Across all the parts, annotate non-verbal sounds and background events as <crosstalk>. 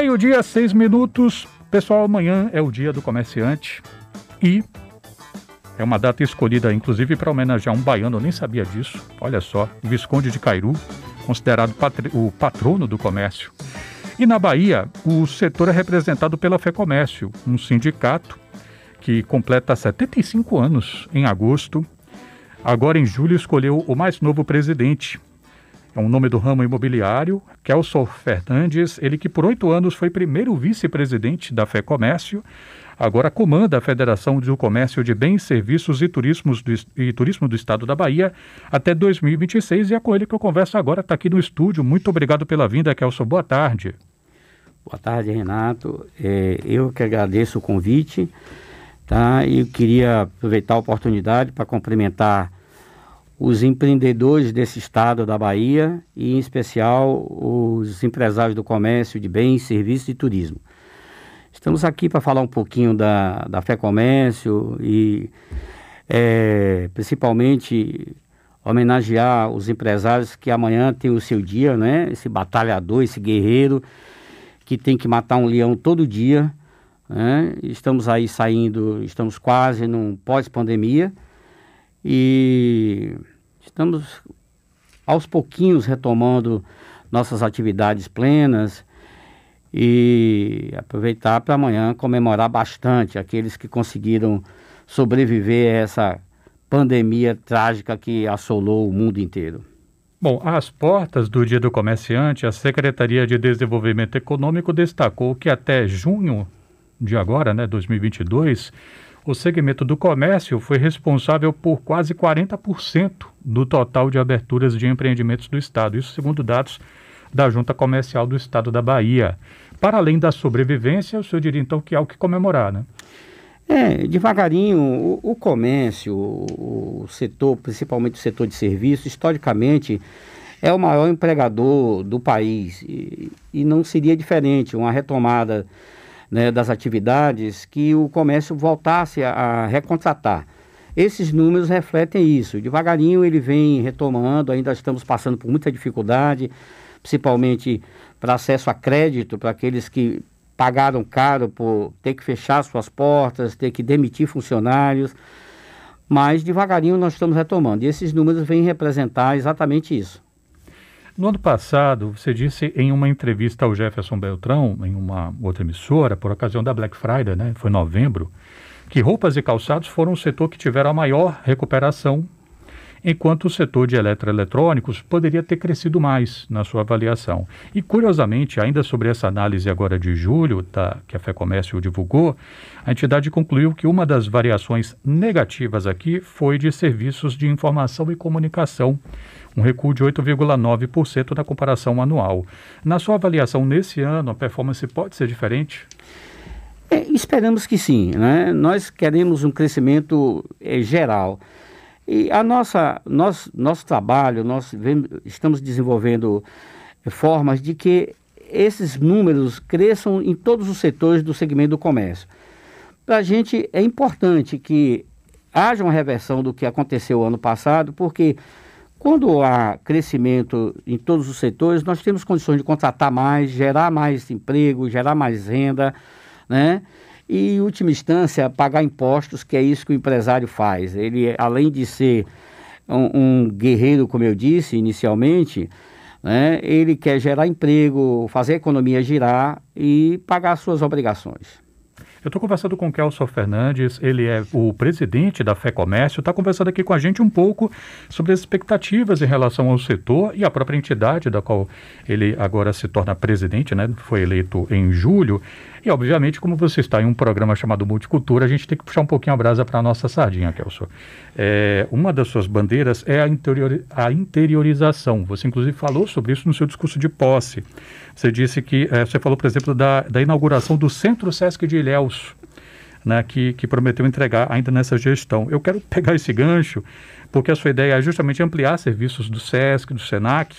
Meio-dia, seis minutos. Pessoal, amanhã é o dia do comerciante e é uma data escolhida, inclusive, para homenagear um baiano, eu nem sabia disso. Olha só, o Visconde de Cairu, considerado o patrono do comércio. E na Bahia, o setor é representado pela FEComércio, um sindicato que completa 75 anos em agosto. Agora, em julho, escolheu o mais novo presidente. Um nome do ramo imobiliário, Kelson Fernandes, ele que por oito anos foi primeiro vice-presidente da FEComércio, agora comanda a Federação do Comércio de Bens, Serviços e, Turismos do, e Turismo do Estado da Bahia até 2026 e é com ele que eu converso agora, está aqui no estúdio. Muito obrigado pela vinda, Kelson. Boa tarde. Boa tarde, Renato. É, eu que agradeço o convite, tá? E queria aproveitar a oportunidade para cumprimentar os empreendedores desse estado da Bahia e, em especial, os empresários do comércio de bens, serviços e turismo. Estamos aqui para falar um pouquinho da, da Fé Comércio e é, principalmente homenagear os empresários que amanhã tem o seu dia, né? Esse batalhador, esse guerreiro que tem que matar um leão todo dia. Né? Estamos aí saindo, estamos quase num pós-pandemia e estamos aos pouquinhos retomando nossas atividades plenas e aproveitar para amanhã comemorar bastante aqueles que conseguiram sobreviver a essa pandemia trágica que assolou o mundo inteiro. Bom, às portas do Dia do Comerciante, a Secretaria de Desenvolvimento Econômico destacou que até junho de agora, né, 2022, o segmento do comércio foi responsável por quase 40% do total de aberturas de empreendimentos do Estado, isso segundo dados da Junta Comercial do Estado da Bahia. Para além da sobrevivência, o senhor diria então que há o que comemorar, né? É, devagarinho, o, o comércio, o, o, setor, principalmente o setor de serviços, historicamente é o maior empregador do país e, e não seria diferente uma retomada né, das atividades que o comércio voltasse a, a recontratar. Esses números refletem isso. Devagarinho ele vem retomando, ainda estamos passando por muita dificuldade, principalmente para acesso a crédito, para aqueles que pagaram caro por ter que fechar suas portas, ter que demitir funcionários. Mas devagarinho nós estamos retomando. E esses números vêm representar exatamente isso. No ano passado, você disse em uma entrevista ao Jefferson Beltrão, em uma outra emissora, por ocasião da Black Friday, né? Foi novembro, que roupas e calçados foram o setor que tiveram a maior recuperação enquanto o setor de eletroeletrônicos poderia ter crescido mais na sua avaliação. E, curiosamente, ainda sobre essa análise agora de julho, tá, que a FEComércio divulgou, a entidade concluiu que uma das variações negativas aqui foi de serviços de informação e comunicação, um recuo de 8,9% na comparação anual. Na sua avaliação, nesse ano, a performance pode ser diferente? É, esperamos que sim. Né? Nós queremos um crescimento é, geral. E a nossa, nós, nosso trabalho, nós estamos desenvolvendo formas de que esses números cresçam em todos os setores do segmento do comércio. Para a gente é importante que haja uma reversão do que aconteceu ano passado, porque quando há crescimento em todos os setores, nós temos condições de contratar mais, gerar mais emprego, gerar mais renda, né? E, em última instância, pagar impostos, que é isso que o empresário faz. Ele, além de ser um, um guerreiro, como eu disse inicialmente, né, ele quer gerar emprego, fazer a economia girar e pagar suas obrigações. Eu estou conversando com o Kelson Fernandes, ele é o presidente da Fé Comércio, está conversando aqui com a gente um pouco sobre as expectativas em relação ao setor e a própria entidade da qual ele agora se torna presidente, né? Foi eleito em julho. E, obviamente, como você está em um programa chamado Multicultura, a gente tem que puxar um pouquinho a brasa para a nossa sardinha, Kelson. É, uma das suas bandeiras é a, interior, a interiorização. Você, inclusive, falou sobre isso no seu discurso de posse. Você disse que, é, você falou, por exemplo, da, da inauguração do Centro Sesc de Ilhéus, né, que, que prometeu entregar ainda nessa gestão. Eu quero pegar esse gancho, porque a sua ideia é justamente ampliar serviços do SESC, do SENAC.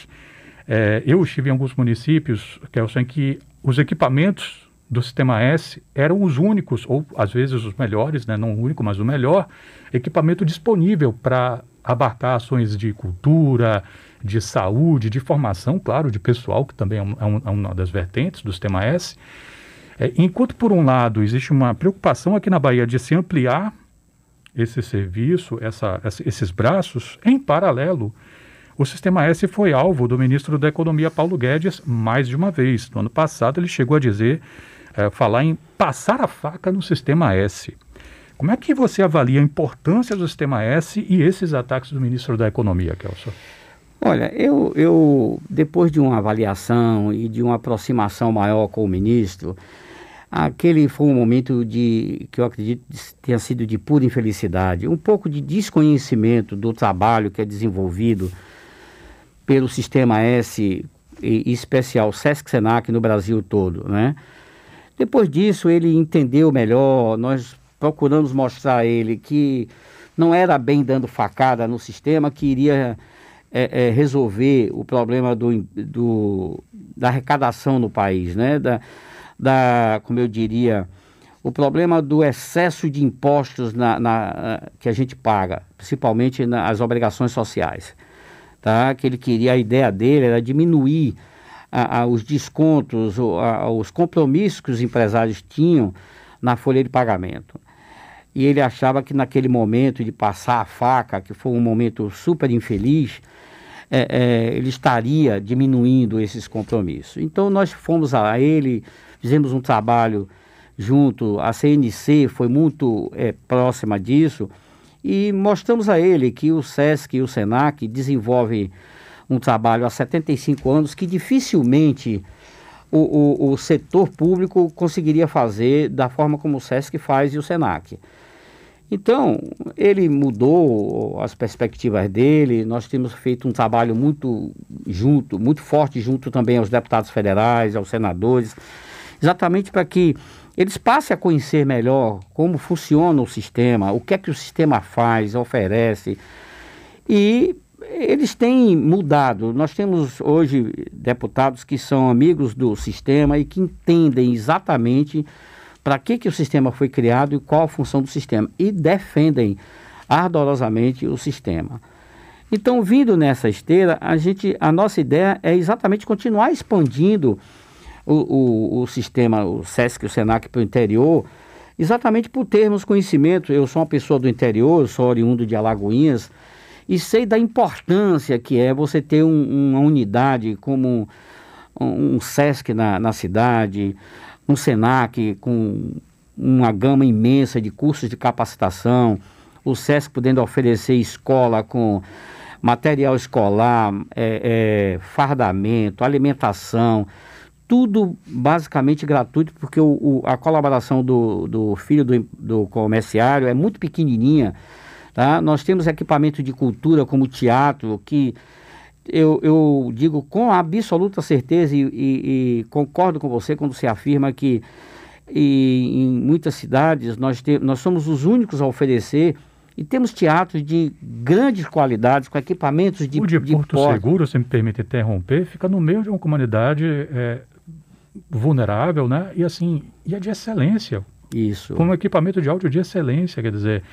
É, eu estive em alguns municípios, Kelson, em que os equipamentos do Sistema S eram os únicos, ou às vezes os melhores, né, não o único, mas o melhor, equipamento disponível para abarcar ações de cultura, de saúde, de formação, claro, de pessoal, que também é, é, um, é uma das vertentes do Sistema S. É, enquanto, por um lado, existe uma preocupação aqui na Bahia de se ampliar esse serviço, essa, essa, esses braços, em paralelo, o Sistema S foi alvo do ministro da Economia, Paulo Guedes, mais de uma vez. No ano passado, ele chegou a dizer, é, falar em passar a faca no Sistema S. Como é que você avalia a importância do Sistema S e esses ataques do ministro da Economia, Kelso? Olha, eu, eu, depois de uma avaliação e de uma aproximação maior com o ministro, aquele foi um momento de que eu acredito tenha sido de pura infelicidade, um pouco de desconhecimento do trabalho que é desenvolvido pelo Sistema S, e, especial Sesc Senac no Brasil todo, né? Depois disso, ele entendeu melhor, nós procuramos mostrar a ele que não era bem dando facada no sistema, que iria é, é, resolver o problema do, do, da arrecadação no país, né? Da, da, como eu diria, o problema do excesso de impostos na, na que a gente paga, principalmente nas obrigações sociais. Tá? Que ele queria, a ideia dele era diminuir a, a, os descontos, a, os compromissos que os empresários tinham na folha de pagamento. E ele achava que naquele momento de passar a faca, que foi um momento super infeliz, é, é, ele estaria diminuindo esses compromissos. Então nós fomos a ele, fizemos um trabalho junto, a CNC foi muito é, próxima disso, e mostramos a ele que o SESC e o SENAC desenvolvem um trabalho há 75 anos que dificilmente o, o, o, setor público conseguiria fazer da forma como o SESC faz e o SENAC. Então, ele mudou as perspectivas dele, nós temos feito um trabalho muito junto, muito forte junto também aos deputados federais, aos senadores, exatamente para que eles passem a conhecer melhor como funciona o sistema, o que é que o sistema faz, oferece. E eles têm mudado. Nós temos hoje deputados que são amigos do sistema e que entendem exatamente para que, que o sistema foi criado e qual a função do sistema, e defendem ardorosamente o sistema. Então, vindo nessa esteira, a, gente, a nossa ideia é exatamente continuar expandindo o, o, o sistema, o SESC e o SENAC para o interior, exatamente por termos conhecimento. Eu sou uma pessoa do interior, sou oriundo de Alagoinhas, e sei da importância que é você ter um, uma unidade como um, SESC na, na cidade, um SENAC com uma gama imensa de cursos de capacitação, o SESC podendo oferecer escola com material escolar, é, é, fardamento, alimentação, tudo basicamente gratuito, porque o, o, a colaboração do, do filho do, do comerciário é muito pequenininha. Tá? Nós temos equipamento de cultura como teatro, que eu, eu digo com absoluta certeza e, e, e, concordo com você quando você afirma que em muitas cidades nós, te, nós somos os únicos a oferecer e temos teatros de grandes qualidades, com equipamentos de O de, de Porto porta. Seguro, se me permite interromper, fica no meio de uma comunidade é, vulnerável, né? E assim, e é de excelência. Isso. Com um equipamento de áudio de excelência, quer dizer,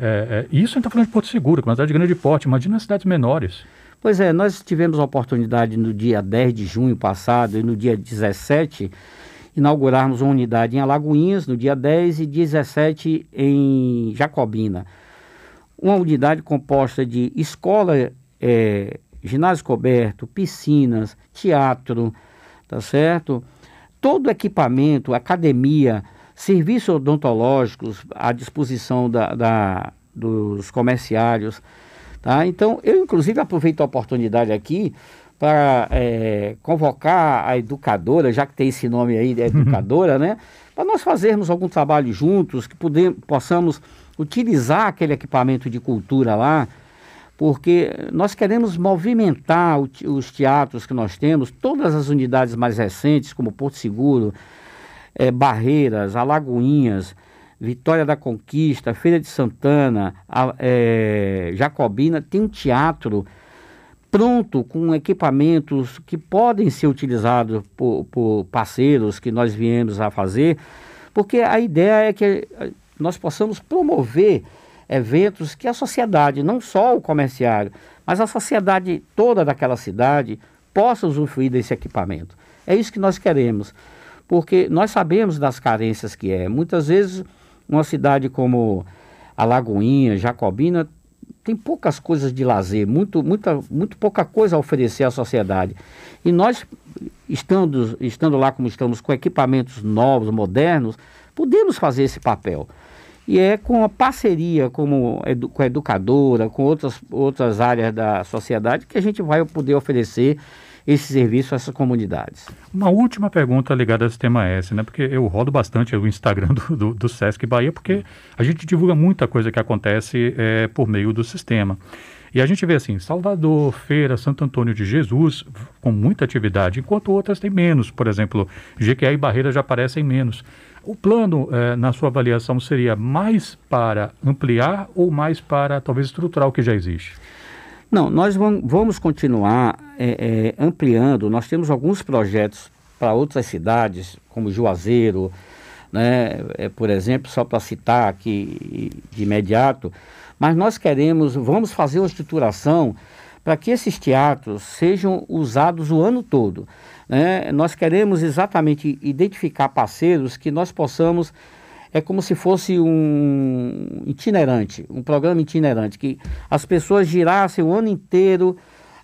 é, é, isso a gente está falando de Porto Seguro, que é uma cidade de grande porte, imagina as cidades menores. Pois é, nós tivemos a oportunidade no dia 10 de junho passado e no dia 17 inaugurarmos uma unidade em Alagoinhas, no dia 10 e 17 em Jacobina. Uma unidade composta de escola, é, ginásio coberto, piscinas, teatro, tá certo? Todo equipamento, academia, serviços odontológicos à disposição da, da dos comerciários Tá? Então, eu inclusive aproveito a oportunidade aqui para é, convocar a educadora, já que tem esse nome aí, de educadora, né? Para nós fazermos algum trabalho juntos, que podemos, possamos utilizar aquele equipamento de cultura lá, porque nós queremos movimentar o, os teatros que nós temos, todas as unidades mais recentes, como Porto Seguro, é, Barreiras, Alagoinhas, Vitória da Conquista, Feira de Santana, a, é, Jacobina, tem um teatro pronto com equipamentos que podem ser utilizados por, por parceiros que nós viemos a fazer, porque a ideia é que nós possamos promover eventos que a sociedade, não só o comerciário, mas a sociedade toda daquela cidade possa usufruir desse equipamento. É isso que nós queremos, porque nós sabemos das carências que é. Muitas vezes, uma cidade como Alagoinha, Jacobina, tem poucas coisas de lazer, muito, muita, muito pouca coisa a oferecer à sociedade. E nós, estando, estando lá como estamos, com equipamentos novos, modernos, podemos fazer esse papel. E é com a parceria como edu, com a educadora, com outras, outras áreas da sociedade, que a gente vai poder oferecer esse serviço a essas comunidades. Uma última pergunta ligada ao sistema S, né? Porque eu rodo bastante o Instagram <laughs> do, do, do Sesc Bahia, porque a gente divulga muita coisa que acontece é, por meio do sistema. E a gente vê assim, Salvador, Feira, Santo Antônio de Jesus, com muita atividade, enquanto outras têm menos. Por exemplo, GQA e Barreira já aparecem menos. O plano, eh, na sua avaliação, seria mais para ampliar ou mais para talvez estruturar o que já existe? Não, nós vamos continuar é, é, ampliando. Nós temos alguns projetos para outras cidades, como Juazeiro, né, é, por exemplo, só para citar aqui de imediato. Mas nós queremos, vamos fazer uma estruturação para que esses teatros sejam usados o ano todo. Né? Nós queremos exatamente identificar parceiros que nós possamos é como se fosse um itinerante, um programa itinerante, que as pessoas girassem o ano inteiro,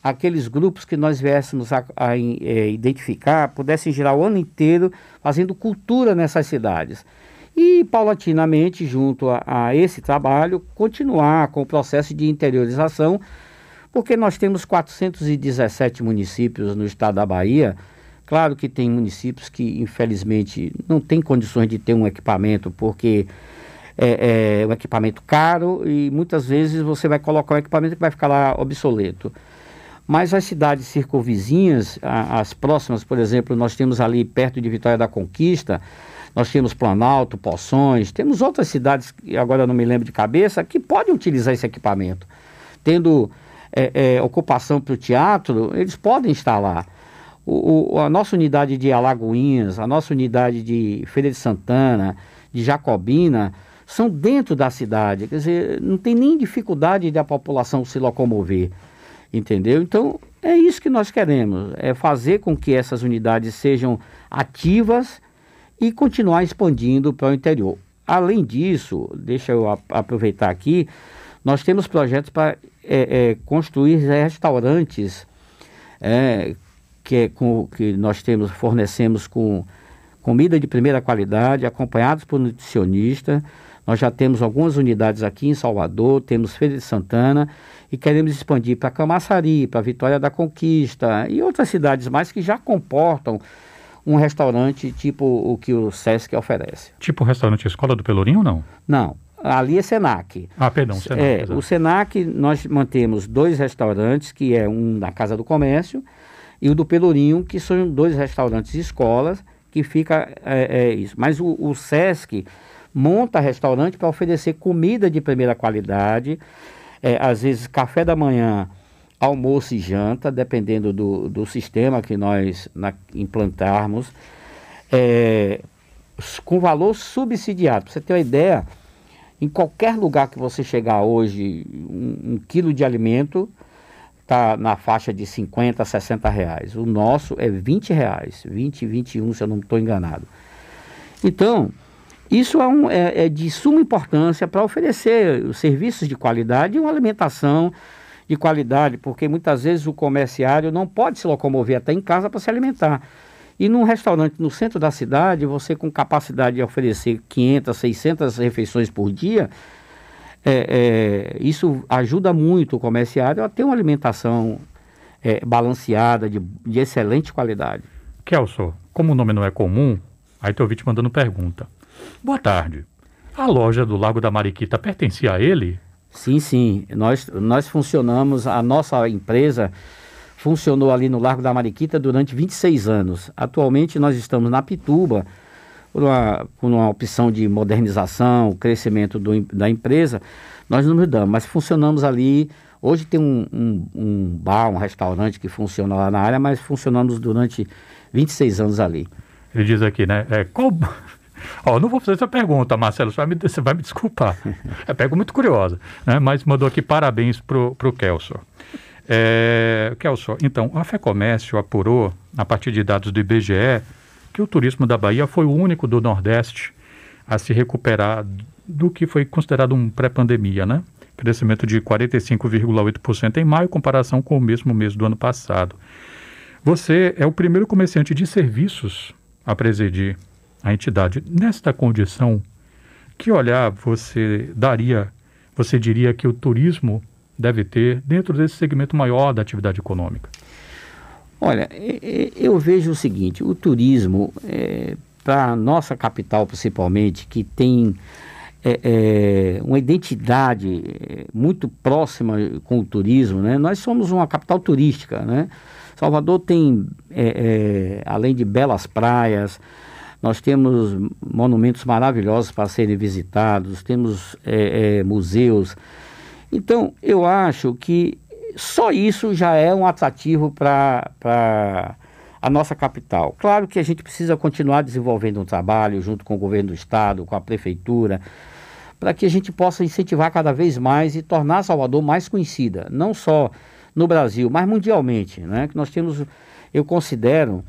aqueles grupos que nós viéssemos a, a, a é, identificar, pudessem girar o ano inteiro fazendo cultura nessas cidades. E, paulatinamente, junto a, a esse trabalho, continuar com o processo de interiorização, porque nós temos 417 municípios no estado da Bahia, Claro que tem municípios que, infelizmente, não têm condições de ter um equipamento, porque é, é um equipamento caro e muitas vezes você vai colocar um equipamento que vai ficar lá obsoleto. Mas as cidades circunvizinhas, as próximas, por exemplo, nós temos ali perto de Vitória da Conquista, nós temos Planalto, Poções, temos outras cidades, agora não me lembro de cabeça, que podem utilizar esse equipamento. Tendo é, é, ocupação para o teatro, eles podem estar lá o, o, a nossa unidade de Alagoinhas, a nossa unidade de Feira de Santana, de Jacobina, são dentro da cidade. Quer dizer, não tem nem dificuldade de a população se locomover. Entendeu? Então, é isso que nós queremos: é fazer com que essas unidades sejam ativas e continuar expandindo para o interior. Além disso, deixa eu aproveitar aqui, nós temos projetos para é, é, construir restaurantes é, que, é com, que nós temos, fornecemos com comida de primeira qualidade, acompanhados por nutricionista. Nós já temos algumas unidades aqui em Salvador, temos Feira de Santana e queremos expandir para Camaçari, para Vitória da Conquista e outras cidades mais que já comportam um restaurante tipo o que o Sesc oferece. Tipo o restaurante Escola do Pelourinho ou não? Não, ali é Senac. Ah, perdão, Senac. É, o Senac nós mantemos dois restaurantes, que é um na Casa do Comércio e o do Pelourinho, que são dois restaurantes escolas, que fica é, é isso. Mas o, o SESC monta restaurante para oferecer comida de primeira qualidade, é, às vezes café da manhã, almoço e janta, dependendo do, do sistema que nós na, implantarmos, é, com valor subsidiado. Para você ter uma ideia, em qualquer lugar que você chegar hoje, um, um quilo de alimento está na faixa de 50, 60 reais. O nosso é 20 reais, 20, 21, se eu não estou enganado. Então, isso é, um, é, é de suma importância para oferecer os serviços de qualidade e uma alimentação de qualidade, porque muitas vezes o comerciário não pode se locomover até em casa para se alimentar. E num restaurante no centro da cidade, você com capacidade de oferecer 500, 600 refeições por dia, é, é, isso ajuda muito o comerciário a ter uma alimentação é, balanceada, de, de, excelente qualidade. Kelso, como o nome não é comum, aí teu vídeo mandando pergunta. Boa tarde. A loja do Lago da Mariquita pertencia a ele? Sim, sim. Nós, nós funcionamos, a nossa empresa funcionou ali no Largo da Mariquita durante 26 anos. Atualmente nós estamos na Pituba, por uma, por uma opção de modernização, crescimento do, da empresa, nós não mudamos, mas funcionamos ali. Hoje tem um, um, um, bar, um restaurante que funciona lá na área, mas funcionamos durante 26 anos ali. Ele diz aqui, né? É, qual, <laughs> Ó, não vou fazer essa pergunta, Marcelo, você vai me, você vai me desculpar. <laughs> É pergunta muito curiosa, né? Mas mandou aqui parabéns pro, pro Kelso. É, Kelso, então, a FEComércio apurou, a partir de dados do IBGE, que o turismo da Bahia foi o único do Nordeste a se recuperar do que foi considerado um pré-pandemia, né? Crescimento de 45,8% em maio, em comparação com o mesmo mês do ano passado. Você é o primeiro comerciante de serviços a presidir a entidade. Nesta condição, que olhar você daria, você diria que o turismo deve ter dentro desse segmento maior da atividade econômica? Olha, eu vejo o seguinte: o turismo, é, para a nossa capital principalmente, que tem é, é, uma identidade é, muito próxima com o turismo, né? Nós somos uma capital turística, né? Salvador tem, é, é, além de belas praias, nós temos monumentos maravilhosos para serem visitados, temos museus. Então, eu acho que só isso já é um atrativo para a nossa capital. Claro que a gente precisa continuar desenvolvendo um trabalho junto com o governo do estado, com a prefeitura, para que a gente possa incentivar cada vez mais e tornar Salvador mais conhecida, não só no Brasil, mas mundialmente, né? Que nós temos, eu considero,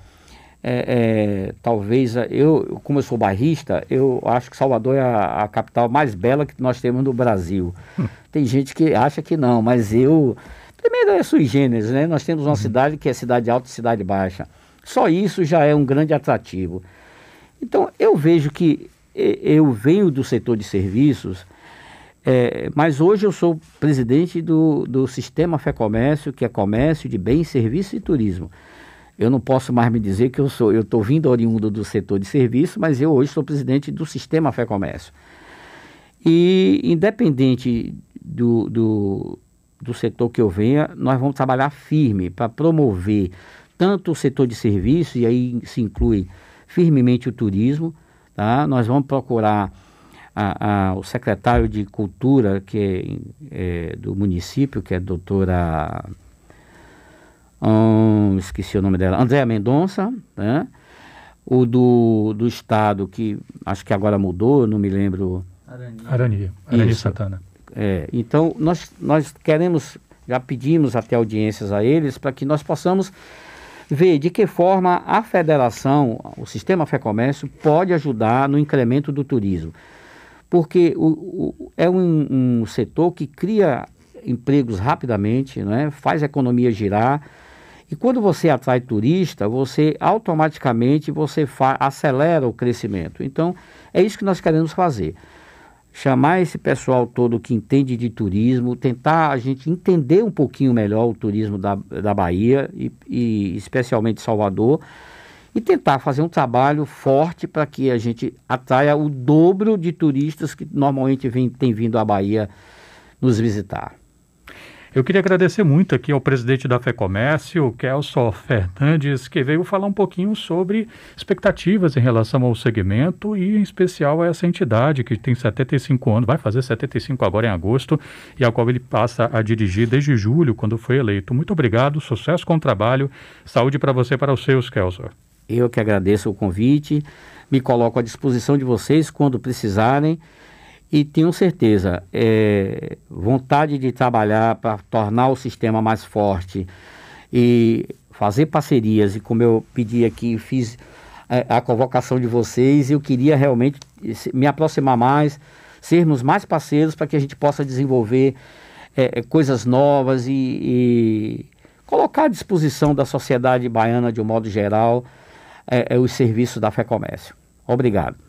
é, é, talvez, eu, como eu sou bairrista, eu acho que Salvador é a, a capital mais bela que nós temos no Brasil. Hum. Tem gente que acha que não, mas eu, primeiro é sui generis, né? Nós temos uma uhum. cidade que é cidade alta e cidade baixa. Só isso já é um grande atrativo. Então, eu vejo que eu venho do setor de serviços, é, mas hoje eu sou presidente do, do Sistema Fé Comércio, que é comércio de bens, serviço e turismo. Eu não posso mais me dizer que eu sou, eu estou vindo oriundo do setor de serviço, mas eu hoje sou presidente do Sistema Fé Comércio. E independente do, do, do setor que eu venha, nós vamos trabalhar firme para promover tanto o setor de serviço, e aí se inclui firmemente o turismo, tá? Nós vamos procurar a, a, o secretário de Cultura que é, é, do município, que é a doutora. Hum, esqueci o nome dela, Andréa Mendonça, né? O do, do Estado, que acho que agora mudou, não me lembro. Arania. Arania, Arania Santana. É, então, nós, nós queremos, já pedimos até audiências a eles para que nós possamos ver de que forma a federação, o sistema Fé Comércio, pode ajudar no incremento do turismo porque o, o, é um, um, setor que cria empregos rapidamente, né? faz a economia girar. E quando você atrai turista, você automaticamente você acelera o crescimento. Então, é isso que nós queremos fazer. Chamar esse pessoal todo que entende de turismo, tentar a gente entender um pouquinho melhor o turismo da, da Bahia e, e especialmente Salvador, e tentar fazer um trabalho forte para que a gente atraia o dobro de turistas que normalmente vem, tem vindo à Bahia nos visitar. Eu queria agradecer muito aqui ao presidente da FEComércio, Kelso Fernandes, que veio falar um pouquinho sobre expectativas em relação ao segmento e, em especial, a essa entidade que tem 75 anos, vai fazer 75 agora em agosto, e a qual ele passa a dirigir desde julho, quando foi eleito. Muito obrigado, sucesso com o trabalho, saúde para você e para os seus, Kelso. Eu que agradeço o convite, me coloco à disposição de vocês quando precisarem e tenho certeza, é, vontade de trabalhar para tornar o sistema mais forte e fazer parcerias. E como eu pedi aqui, fiz é, a convocação de vocês, eu queria realmente me aproximar mais, sermos mais parceiros para que a gente possa desenvolver é, é coisas novas e, e colocar à disposição da sociedade baiana de um modo geral é, é os serviços da Fé Comércio. Obrigado.